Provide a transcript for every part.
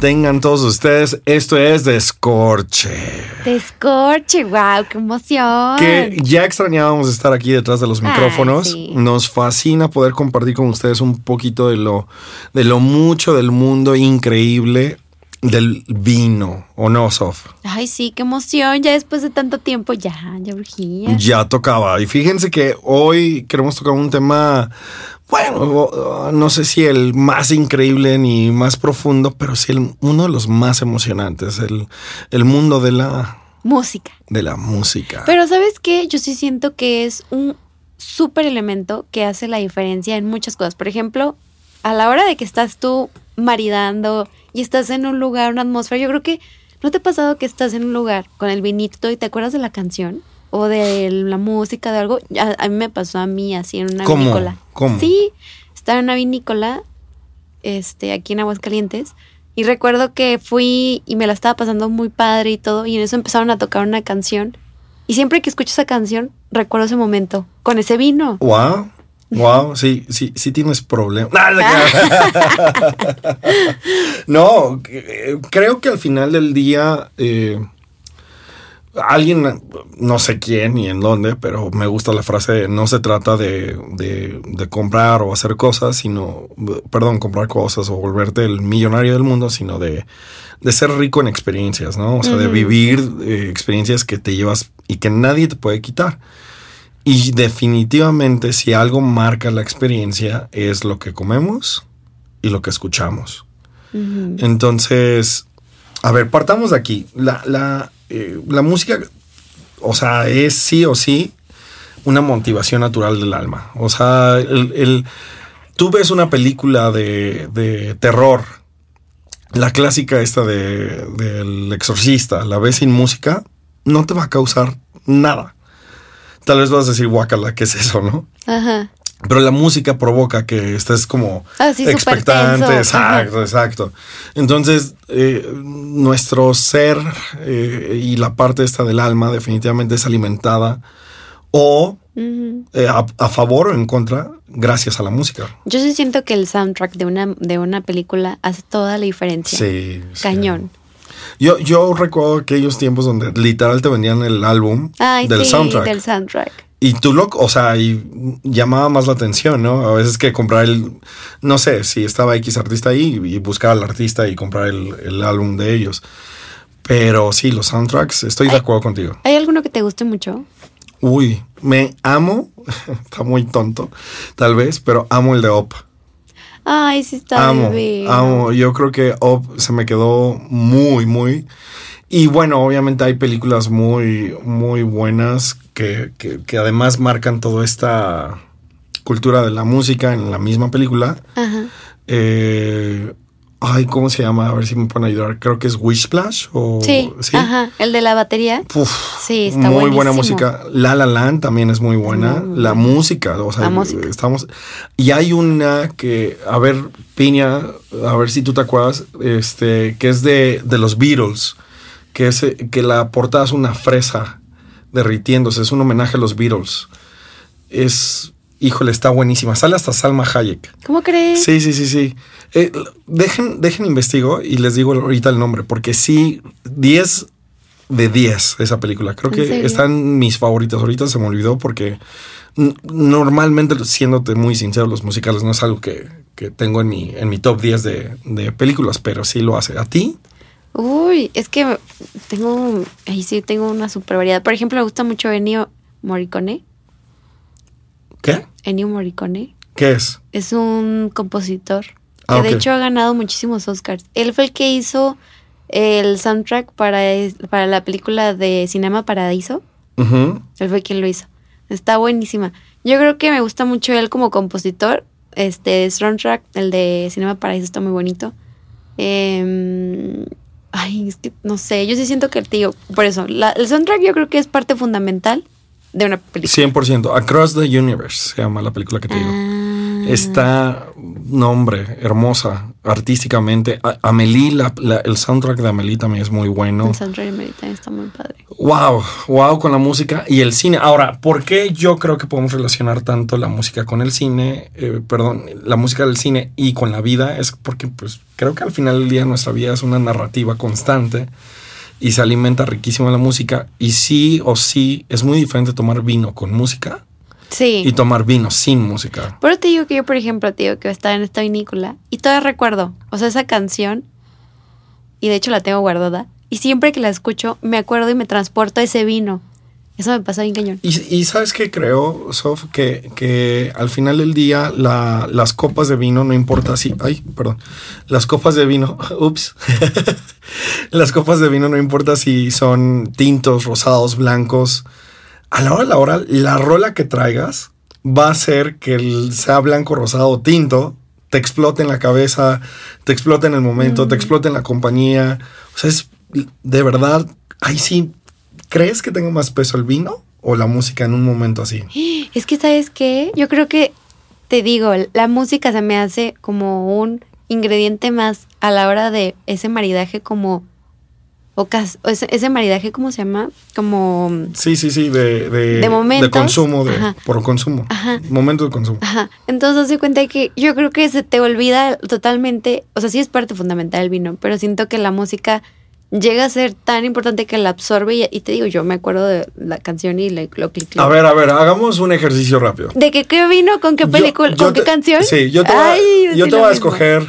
Tengan todos ustedes. Esto es Descorche. Descorche, wow, qué emoción. Que ya extrañábamos estar aquí detrás de los Ay, micrófonos. sí. Nos fascina poder compartir con ustedes un poquito de lo, de lo mucho del mundo increíble del vino, ¿o no, Sof? Ay, sí, qué emoción. Ya después de tanto tiempo, ya, ya urgía. Ya tocaba. Y fíjense que hoy queremos tocar un tema, bueno, no sé si el más increíble ni más profundo, pero sí el- uno de los más emocionantes, el, el mundo de la, Música. de la música. Pero ¿sabes qué? Yo sí siento que es un súper elemento que hace la diferencia en muchas cosas. Por ejemplo, a la hora de que estás tú maridando y estás en un lugar, una atmósfera, yo creo que ¿no te ha pasado que estás en un lugar con el vinito y te acuerdas de la canción? O de la música, de algo. A, a mí me pasó a mí así en una ¿Cómo? vinícola. ¿Cómo? Sí, estaba en una vinícola, este, aquí en Aguascalientes. Y recuerdo que fui y me la estaba pasando muy padre y todo. Y en eso empezaron a tocar una canción. Y siempre que escucho esa canción, recuerdo ese momento. Con ese vino. Wow. Wow, sí, sí, sí tienes problemas. no, eh, creo que al final del día eh, alguien, no sé quién ni en dónde, pero me gusta la frase no se trata de, de- de comprar o hacer cosas, sino, perdón, comprar cosas o volverte el millonario del mundo, sino de, de ser rico en experiencias, ¿no? O sea, de vivir eh, experiencias que te llevas y que nadie te puede quitar. Y definitivamente si algo marca la experiencia es lo que comemos y lo que escuchamos. Entonces, a ver, partamos de aquí. La, la, eh, la música, o sea, es sí o sí una motivación natural del alma. O sea, el, tú ves una película de, de terror, la clásica esta de, del exorcista, la ves sin música, no te va a causar nada. Tal vez vas a decir, guacala, ¿qué es eso, no? Ajá. Pero la música provoca que estés como Ah, expectante. Exacto, exacto. Entonces, eh, nuestro ser eh, y la parte esta del alma definitivamente es alimentada o eh, a, a favor o en contra gracias a la música. Yo sí siento que el soundtrack de una, de una película hace toda la diferencia. Sí. sí. Cañón. Yo, yo recuerdo aquellos tiempos donde literal te vendían el álbum Ay, del sí, soundtrack. del soundtrack. Y tú lo, o sea, y llamaba más la atención, ¿no? A veces que comprar el, no sé, si estaba X artista ahí y buscar al artista y comprar el, el álbum de ellos. Pero sí, los soundtracks, estoy de acuerdo contigo. ¿Hay alguno que te guste mucho? Uy, me amo, está muy tonto, tal vez, pero amo el de Op. Ay, sí está amo, divino. amo. Yo creo que Op se me quedó muy, muy. Y bueno, obviamente hay películas muy, muy buenas que, que, que además marcan toda esta cultura de la música en la misma película. Ajá. Eh, ay, ¿cómo se llama? A ver si me pueden ayudar. Creo que es Wishplash o Sí, ajá. El de la batería. Uf, Sí, está muy buena buenísimo. música. La La Land también es muy buena. Muy la buena. música, o sea, La música. estamos. Y hay una que, a ver, Piña, a ver si tú te acuerdas, este, que es de, de los Beatles, que es eh, que la portada es una fresa derritiéndose, es un homenaje a los Beatles. Es, híjole, está buenísima. Sale hasta Salma Hayek. ¿Cómo crees? Sí, sí, sí, sí. Eh, dejen, dejen investigo y les digo ahorita el nombre, porque sí, 10 de 10 esa película. Creo ¿En que están mis favoritas. Ahorita se me olvidó porque normalmente, siéndote muy sincero, los musicales no es algo que, que tengo en mi, en mi top 10 de, de películas, pero sí lo hace. ¿A ti? Uy, es que tengo, ahí sí tengo una super variedad. Por ejemplo, me gusta mucho Ennio Morricone. ¿Qué? Ennio Morricone ¿Qué es? es un compositor que Ah, de ok. hecho ha ganado muchísimos Oscars. Él fue el que hizo el soundtrack para, para la película de Cinema Paradiso. Ujú. Él fue quien lo hizo. Está buenísima. Yo creo que me gusta mucho él como compositor. Este soundtrack, el de Cinema Paradiso, está muy bonito. Em, Ay, es que no sé, yo sí siento que, tío, por eso, la- el soundtrack yo creo que es parte fundamental de una película. 100%. Across the Universe se llama la película que te digo. Ah. Está, nombre, hermosa, artísticamente. A- Amelie, la- la- el soundtrack de Amelie también es muy bueno. El soundtrack de American está muy padre. Wow, wow con la música y el cine. Ahora, ¿por qué yo creo que podemos relacionar tanto la música con el cine? eh, perdón, la música del cine y con la vida es porque, pues, creo que al final del día nuestra vida es una narrativa constante y se alimenta riquísimo la música. Y sí o sí es muy diferente tomar vino con música Sí. y tomar vino sin música. Pero te digo que yo, por ejemplo, te digo que estaba en esta vinícola y todavía recuerdo, o sea, esa canción, y de hecho la tengo guardada, y siempre que la escucho me acuerdo y me transporto a ese vino. Eso me pasa bien cañón. Y, y sabes qué creo, Sof, que, que al final del día la- las copas de vino, no importa si, ay, perdón, las copas de vino, ups, las copas de vino no importa si son tintos, rosados, blancos, a la hora de la hora, la rola que traigas va a hacer que el, sea blanco, rosado o tinto, te explote en la cabeza, te explote en el momento, te explote en la compañía. O sea, es de verdad, ahí sí, ¿crees que tenga más peso el vino o la música en un momento así? Es que, ¿sabes qué? Yo creo que, te digo, la música se me hace como un ingrediente más a la hora de ese maridaje como... o ese, ese maridaje, ¿cómo se llama? Como... Sí, sí, sí, de, de, De momentos. consumo, de, Ajá. por consumo. Ajá. Momento de consumo. Ajá. Entonces se cuenta que yo creo que se te olvida totalmente, o sea, sí es parte fundamental el vino, pero siento que la música llega a ser tan importante que la absorbe y, y te digo, yo me acuerdo de la canción y le, lo clic. A ver, a ver, hagamos un ejercicio rápido. ¿De qué, qué vino? ¿Con qué película? yo ¿Con qué canción? Sí, yo te voy, a- yo te voy a escoger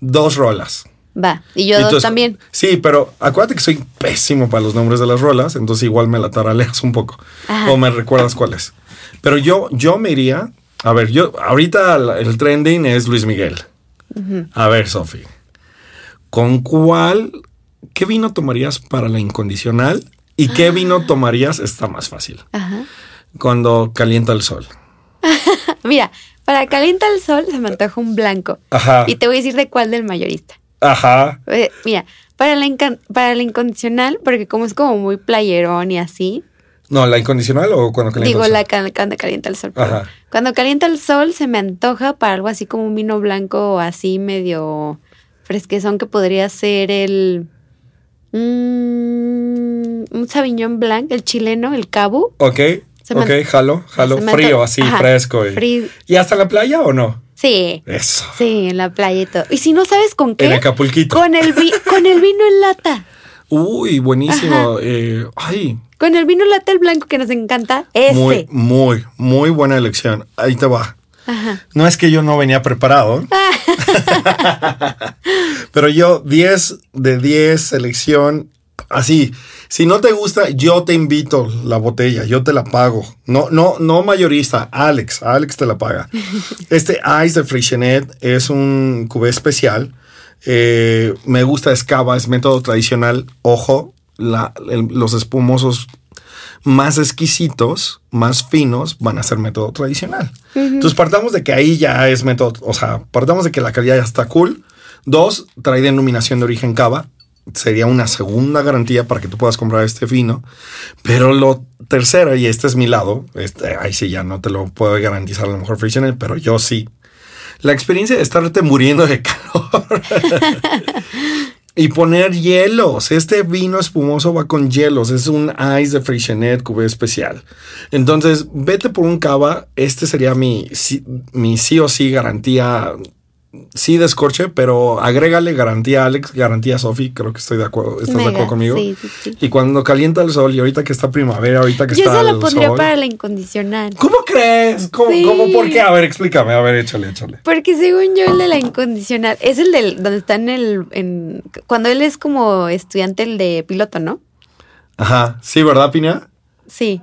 dos rolas. Va, y yo dos también. Sí, pero acuérdate que soy pésimo para los nombres de las rolas, entonces igual me la taraleas un poco. Ajá. O me recuerdas cuáles. Pero yo, yo me iría. A ver, yo ahorita el trending es Luis Miguel. A ver, Sofi. ¿Con cuál? ¿Qué vino tomarías para la incondicional? ¿Y Ah. qué vino tomarías? Está más fácil. Ajá. Cuando calienta el sol. Mira, para calienta el sol se me antoja un blanco. Ajá. Y te voy a decir de cuál del mayorista. Ajá. Eh, mira, para la, para la incondicional, porque como es como muy playerón y así, No, la incondicional o cuando calienta Digo, el sol. la cuando calienta el sol. Ajá. Cuando calienta el sol se me antoja para algo así como un vino blanco así medio fresquezón que podría ser el... mm, un Sauvignon Blanc, el chileno, el Cabo. Ok, Se ok, jalo, jalo. Frío, así, Ajá, fresco. Y. ¿Y hasta la playa o no? Sí, Eso. sí, en la playa y todo. Y si no sabes con qué, En Acapulquito. con el, vi- con el vino en lata. Uy, buenísimo. Eh, ay, Con el vino en lata, el blanco que nos encanta, ese. muy, muy, muy buena elección. Ahí te va. Ajá. No es que yo no venía preparado. pero yo 10 de 10 selección así. Si no te gusta, yo te invito la botella, yo te la pago. No, no, no mayorista, Alex, Alex te la paga. Este Ice de Freixenet es un cubé especial. Eh, me gusta Escava, es método tradicional. Ojo, la- el- los espumosos más exquisitos, más finos, van a ser método tradicional. Entonces partamos de que ahí ya es método, o sea, partamos de que la calidad ya está cool. Dos, trae denominación de origen cava. Sería una segunda garantía para que tú puedas comprar este vino. Pero lo tercero, y este es mi lado, este, ahí sí ya no te lo puedo garantizar a lo mejor Freixenet, pero yo sí. La experiencia de estarte muriendo de calor. Y poner hielos. Este vino espumoso va con hielos. Es un ice de Freixenet cubé especial. Entonces, vete por un cava. Este sería mi, mi sí o sí garantía. Sí descorche, pero agrégale garantía Alex, garantía Sofi. Creo que estoy de acuerdo. ¿Estás de acuerdo conmigo? sí, sí, sí. Y cuando calienta el sol y ahorita que está primavera, ahorita que Yo está se la el pondría sol. para la incondicional. ¿Cómo crees? ¿Cómo. ¿Cómo? ¿Por qué? A ver, explícame. A ver, échale, échale. Porque según yo, el de la incondicional es el del donde está en el. En, cuando él es como estudiante, el de piloto, ¿no? Ajá. Sí, ¿verdad, Piña? Sí.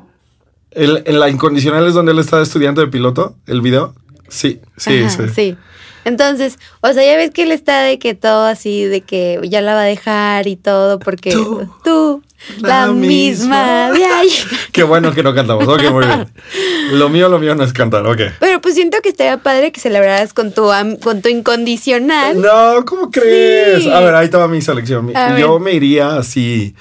El, en la incondicional es donde él está de estudiante de piloto, el video. Sí, sí, Ajá, sí. sí. Entonces, o sea, ya ves que él está de que todo así, de que ya la va a dejar y todo, porque Tú. tú, La, misma ayer. Qué bueno que no cantamos. Ok, muy bien. Lo mío, lo mío no es cantar, ok. Pero pues siento que estaría padre que celebraras con tu, con tu incondicional. No, ¿cómo crees? Sí. A ver, ahí estaba mi selección. A Yo ver. me iría así.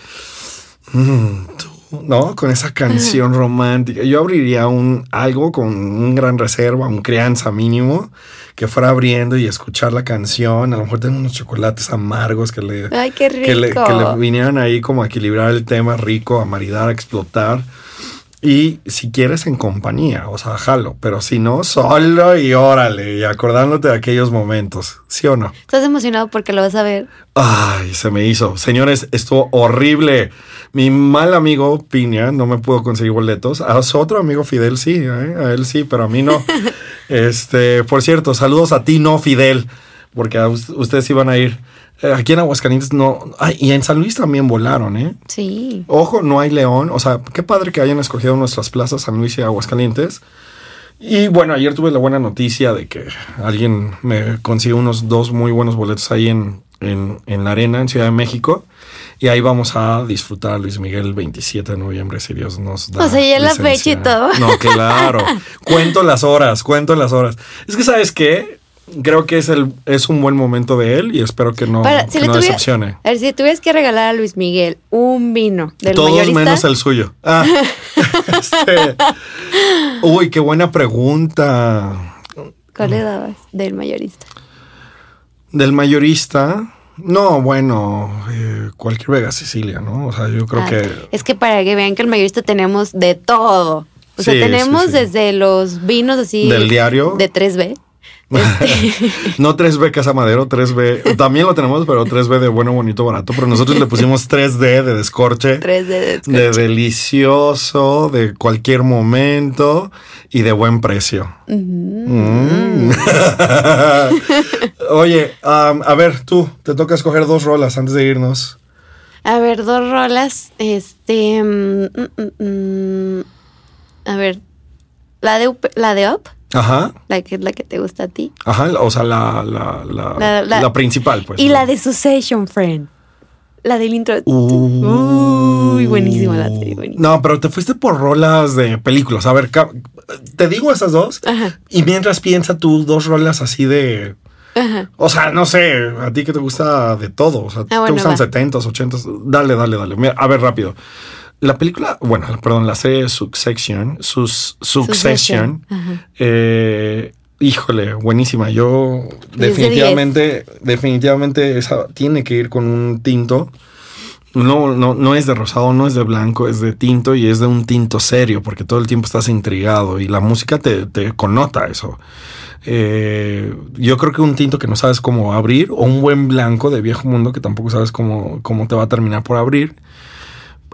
mm, tú, ¿No? Con esa canción romántica. Yo abriría un algo con un gran reserva, un crianza mínimo, que fuera abriendo y escuchar la canción. A lo mejor tener unos chocolates amargos que le, Ay, qué rico. que le, que le vinieran ahí como a equilibrar el tema rico, a maridar, a explotar. Y si quieres en compañía, o sea, jalo, pero si no, solo y órale, y acordándote de aquellos momentos, ¿sí o no? Estás emocionado porque lo vas a ver. Ay, se me hizo. Señores, estuvo horrible. Mi mal amigo Piña no me pudo conseguir boletos. A su otro amigo Fidel sí, ¿eh? a él sí, pero a mí no. este, por cierto, saludos a ti, no Fidel, porque a us- ustedes iban a ir. Eh, Aquí en Aguascalientes no. Ay, y en San Luis también volaron, ¿eh? Sí. Ojo, no hay león. O sea, qué padre que hayan escogido nuestras plazas San Luis y Aguascalientes. Y bueno, ayer tuve la buena noticia de que alguien me consiguió unos dos muy buenos boletos ahí en, en, en la arena, en Ciudad de México. Y ahí vamos a disfrutar a Luis Miguel el 27 de noviembre, si Dios nos da. O sea, ya la fecha y todo. No, claro. cuento las horas, cuento las horas. Es que, ¿sabes qué? Creo que es, el, es un buen momento de él y espero que no, Para- si que le no tuviera- decepcione. A ver, si tuvieras que regalar a Luis Miguel un vino del Todos mayorista, menos el suyo. Ah, este. Uy, qué buena pregunta. ¿cuál le dabas del mayorista? Del mayorista. No, bueno, eh, cualquier Vega Sicilia, ¿no? O sea, yo creo Ah, que. Es que para que vean que el mayorista tenemos de todo. O sea, tenemos sí, sí. desde los vinos así. Del diario. De 3B. Este, no 3B Casa Madero, 3B. También lo tenemos, pero 3B de bueno, bonito, barato. Pero nosotros le pusimos 3D de descorche. 3D de De delicioso, de cualquier momento y de buen precio. Mm. Oye, am, a ver, tú, te toca escoger dos rolas antes de irnos. A ver, dos rolas. Este. mm, mm, mm, mm. a ver. La de, la de Up, Ajá, la que es la que te gusta a ti. ajá, o sea, la, la, la, La- principal, pues. y la de Succession, friend. La del intro. Uh. Uy, buenísima la serie, buenísima. No, pero te fuiste por rolas de películas. A ver, te digo esas dos. Ajá. Y mientras piensa tú dos rolas así de. Ajá. O sea, no sé, a ti que te gusta de todo. O sea, te Ah, bueno, gustan va. 70s, 80s. Dale, dale, dale. Mira, a ver, rápido. La película, bueno, perdón, la serie Succession, sus, Succession, eh, híjole, buenísima. Yo de definitivamente, definitivamente esa tiene que ir con un tinto. No, no, no es de rosado, no es de blanco, es de tinto y es de un tinto serio, porque todo el tiempo estás intrigado y la música te, te connota eso. Eh, yo creo que un tinto que no sabes cómo abrir, o un buen blanco de viejo mundo que tampoco sabes cómo, cómo te va a terminar por abrir.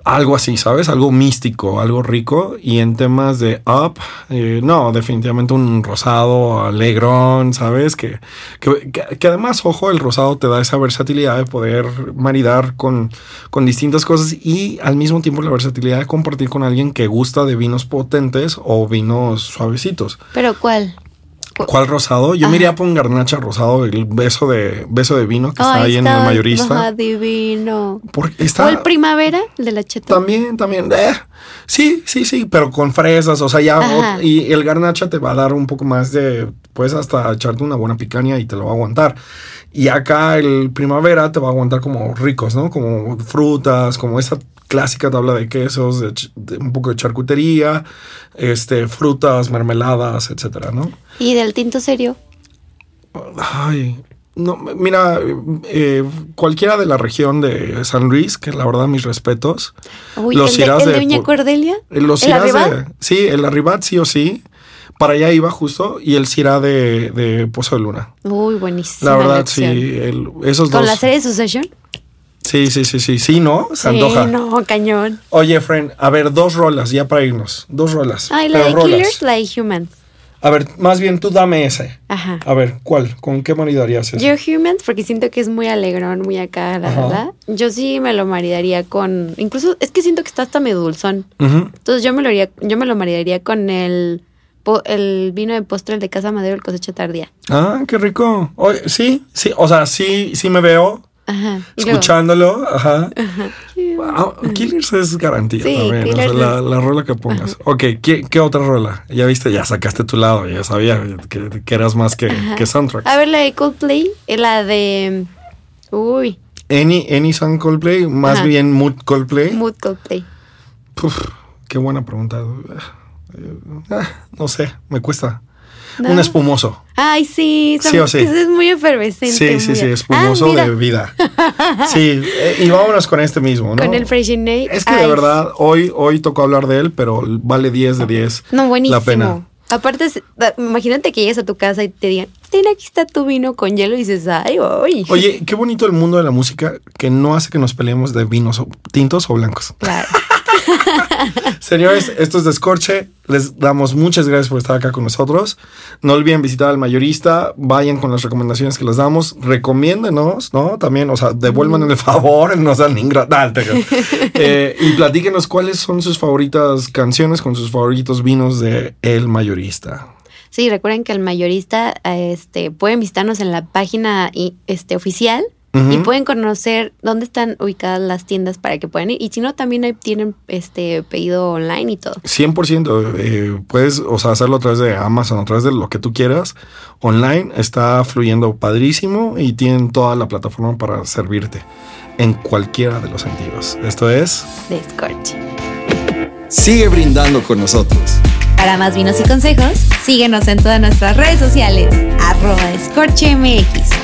Algo así, ¿sabes? Algo místico, algo rico. Y en temas de up, eh, no, definitivamente un rosado alegrón, ¿sabes? Que, que, que- además, ojo, el rosado te da esa versatilidad de poder maridar con, con distintas cosas y al mismo tiempo la versatilidad de compartir con alguien que gusta de vinos potentes o vinos suavecitos. ¿Pero cuál? Cu- ¿Cuál rosado? Yo Ajá. me iría por un garnacha rosado, el beso de, beso de vino que está Ay, ahí en el está- mayorista. ajá, divino. Porque está, ¿O el primavera? El de la cheta. también, también. eh, sí, sí, sí, pero con fresas. O sea, ya. Ajá. y el garnacha te va a dar un poco más de. Puedes hasta echarte una buena picaña y te lo va a aguantar. Y acá el primavera te va a aguantar como ricos, ¿no? Como frutas, como esa clásica tabla de quesos, de de un poco de charcutería, este, frutas, mermeladas, etcétera, ¿no? ¿Y del tinto serio? Ay, no, mira, eh, cualquiera de la región de San Luis, que la verdad mis respetos. Uy, Los ¿el de, el de de Cordelia? Los ¿El de. Sí, el Arribat sí o sí. Para allá iba justo. Y el Cirá de, de Pozo de Luna. Uy, buenísima. La verdad, sí. el- esos ¿Con dos. la serie Succession? Sí, sí, sí, sí. Sí, ¿no? Se Sí, antoja. no, cañón. Oye, friend, a ver, dos rolas ya para irnos. Dos rolas. Ay, la de rolas. Killers, la de Humans. A ver, más bien tú dame ese. Ajá. A ver, ¿cuál? ¿Con qué maridarías ese? Yo Humans, porque siento que es muy alegrón, muy acá, la Ajá. verdad. Yo sí me lo maridaría con. Incluso, es que siento que está hasta medio dulzón. Entonces yo me lo haría, yo me lo maridaría con el, el vino de postre, el de Casa Madero, el cosecha tardía. Ah, qué rico. Oye, sí, sí. O sea, sí, sí me veo Ajá. Escuchándolo. Ajá. Ah, Killers es garantía Sí, también. o sea, Killers la, la rola que pongas. Ok, ¿qué, qué otra rola? Ya viste, ya sacaste tu lado, ya sabía que, que eras más que, que soundtrack. A ver, la de Coldplay, eh, la de. Uy, Any, any song Coldplay, más Ajá. bien Mood Coldplay. Mood Coldplay. Puf, qué buena pregunta. Ah, no sé, me cuesta. No. Un espumoso. Ay, sí, son- Sí o sí. es muy efervescente. Sí, sí, muy- sí, Ah, espumoso mira, de vida. Sí, eh, y vámonos con este mismo, ¿no? Con el Freixenet. Es que de verdad, hoy, hoy tocó hablar de él, pero vale 10 de 10 No, buenísimo. la pena. Aparte, imagínate que llegues a tu casa y te digan, ten, aquí está tu vino con hielo y dices, ay, uy. Oye, qué bonito el mundo de la música que no hace que nos peleemos de vinos tintos o blancos. Claro. Señores, esto es Descorche. Les damos muchas gracias por estar acá con nosotros. No olviden visitar al mayorista. Vayan con las recomendaciones que les damos. Recomiéndenos, ¿no? También, o sea, devuelvan el favor, no sean ingratos. Eh, y platíquenos cuáles son sus favoritas canciones con sus favoritos vinos de El Mayorista. Sí, recuerden que el mayorista este, pueden visitarnos en la página este, oficial y pueden conocer dónde están ubicadas las tiendas para que puedan ir. Y si no, también ahí tienen este pedido online y todo. 100%. eh, puedes, o sea, hacerlo a través de Amazon, a través de lo que tú quieras. Online está fluyendo padrísimo y tienen toda la plataforma para servirte en cualquiera de los sentidos. Esto es... Descorche. Sigue brindando con nosotros. Para más vinos y consejos, síguenos en todas nuestras redes sociales. Arroba DescorcheMX.